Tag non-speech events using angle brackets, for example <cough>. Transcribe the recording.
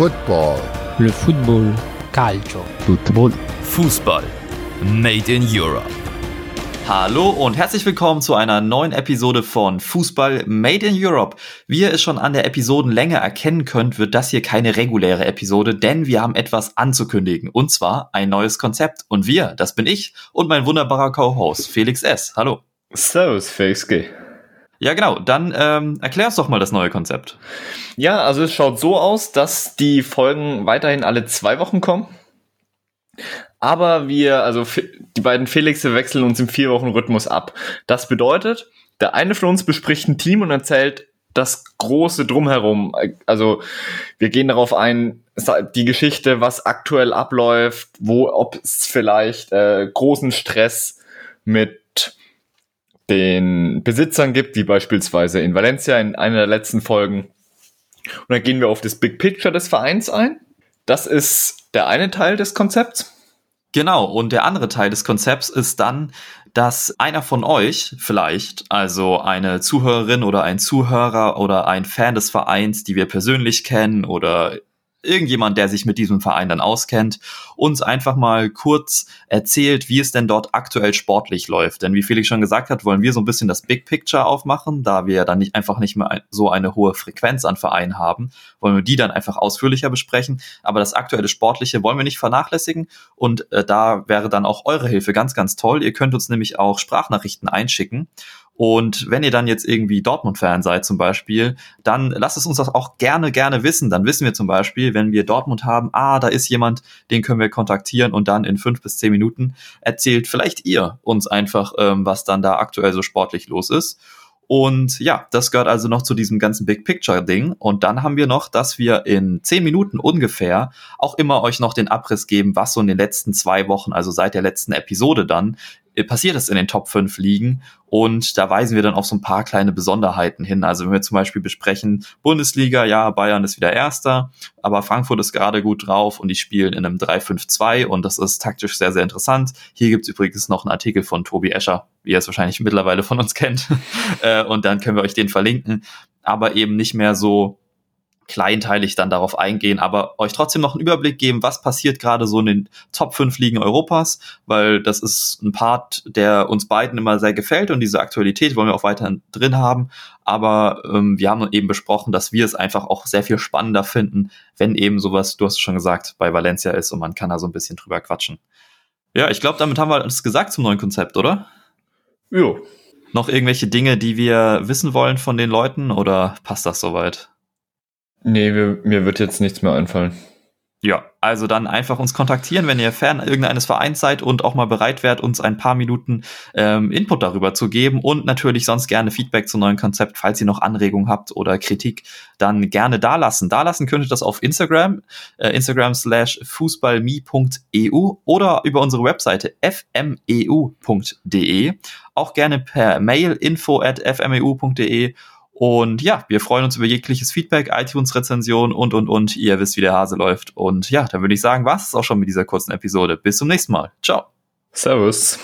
Football. Le football. Calcio. Football. Fußball. Made in Europe. Hallo und herzlich willkommen zu einer neuen Episode von Fußball Made in Europe. Wie ihr es schon an der Episodenlänge erkennen könnt, wird das hier keine reguläre Episode, denn wir haben etwas anzukündigen. Und zwar ein neues Konzept. Und wir, das bin ich und mein wunderbarer Co-Host Felix S. Hallo. Servus, Felix G. Ja, genau. Dann ähm, erklär uns doch mal das neue Konzept. Ja, also es schaut so aus, dass die Folgen weiterhin alle zwei Wochen kommen. Aber wir, also die beiden Felixe wechseln uns im vier Wochen Rhythmus ab. Das bedeutet, der eine von uns bespricht ein Team und erzählt das große Drumherum. Also wir gehen darauf ein, die Geschichte, was aktuell abläuft, wo, ob es vielleicht äh, großen Stress mit den Besitzern gibt, wie beispielsweise in Valencia in einer der letzten Folgen. Und dann gehen wir auf das Big Picture des Vereins ein. Das ist der eine Teil des Konzepts. Genau, und der andere Teil des Konzepts ist dann, dass einer von euch vielleicht, also eine Zuhörerin oder ein Zuhörer oder ein Fan des Vereins, die wir persönlich kennen oder irgendjemand, der sich mit diesem Verein dann auskennt, uns einfach mal kurz erzählt, wie es denn dort aktuell sportlich läuft. Denn wie Felix schon gesagt hat, wollen wir so ein bisschen das Big Picture aufmachen, da wir dann nicht einfach nicht mehr so eine hohe Frequenz an Vereinen haben, wollen wir die dann einfach ausführlicher besprechen. Aber das aktuelle Sportliche wollen wir nicht vernachlässigen und äh, da wäre dann auch eure Hilfe ganz, ganz toll. Ihr könnt uns nämlich auch Sprachnachrichten einschicken und wenn ihr dann jetzt irgendwie Dortmund-Fan seid zum Beispiel, dann lasst es uns das auch gerne, gerne wissen. Dann wissen wir zum Beispiel, wenn wir Dortmund haben, ah, da ist jemand, den können wir kontaktieren und dann in fünf bis zehn Minuten erzählt vielleicht ihr uns einfach, ähm, was dann da aktuell so sportlich los ist. Und ja, das gehört also noch zu diesem ganzen Big Picture Ding. Und dann haben wir noch, dass wir in zehn Minuten ungefähr auch immer euch noch den Abriss geben, was so in den letzten zwei Wochen, also seit der letzten Episode dann, passiert ist in den Top 5 Ligen. Und da weisen wir dann auf so ein paar kleine Besonderheiten hin. Also wenn wir zum Beispiel besprechen, Bundesliga, ja, Bayern ist wieder Erster, aber Frankfurt ist gerade gut drauf und die spielen in einem 3-5-2 und das ist taktisch sehr, sehr interessant. Hier gibt's übrigens noch einen Artikel von Tobi Escher, wie ihr es wahrscheinlich mittlerweile von uns <laughs> kennt. Äh, und dann können wir euch den verlinken. Aber eben nicht mehr so kleinteilig dann darauf eingehen, aber euch trotzdem noch einen Überblick geben, was passiert gerade so in den Top 5 Ligen Europas, weil das ist ein Part, der uns beiden immer sehr gefällt und diese Aktualität wollen wir auch weiterhin drin haben. Aber ähm, wir haben eben besprochen, dass wir es einfach auch sehr viel spannender finden, wenn eben sowas, du hast es schon gesagt, bei Valencia ist und man kann da so ein bisschen drüber quatschen. Ja, ich glaube, damit haben wir alles gesagt zum neuen Konzept, oder? Jo. Noch irgendwelche Dinge, die wir wissen wollen von den Leuten oder passt das soweit? Nee, mir, mir wird jetzt nichts mehr einfallen. Ja, also dann einfach uns kontaktieren, wenn ihr Fan irgendeines Vereins seid und auch mal bereit wärt, uns ein paar Minuten ähm, Input darüber zu geben und natürlich sonst gerne Feedback zum neuen Konzept, falls ihr noch Anregungen habt oder Kritik, dann gerne dalassen. Dalassen könnt ihr das auf Instagram, äh, Instagram slash fußballme.eu oder über unsere Webseite fmeu.de. Auch gerne per Mail info at fmeu.de und ja, wir freuen uns über jegliches Feedback, iTunes-Rezension und, und, und. Ihr wisst, wie der Hase läuft. Und ja, dann würde ich sagen, war es auch schon mit dieser kurzen Episode. Bis zum nächsten Mal. Ciao. Servus.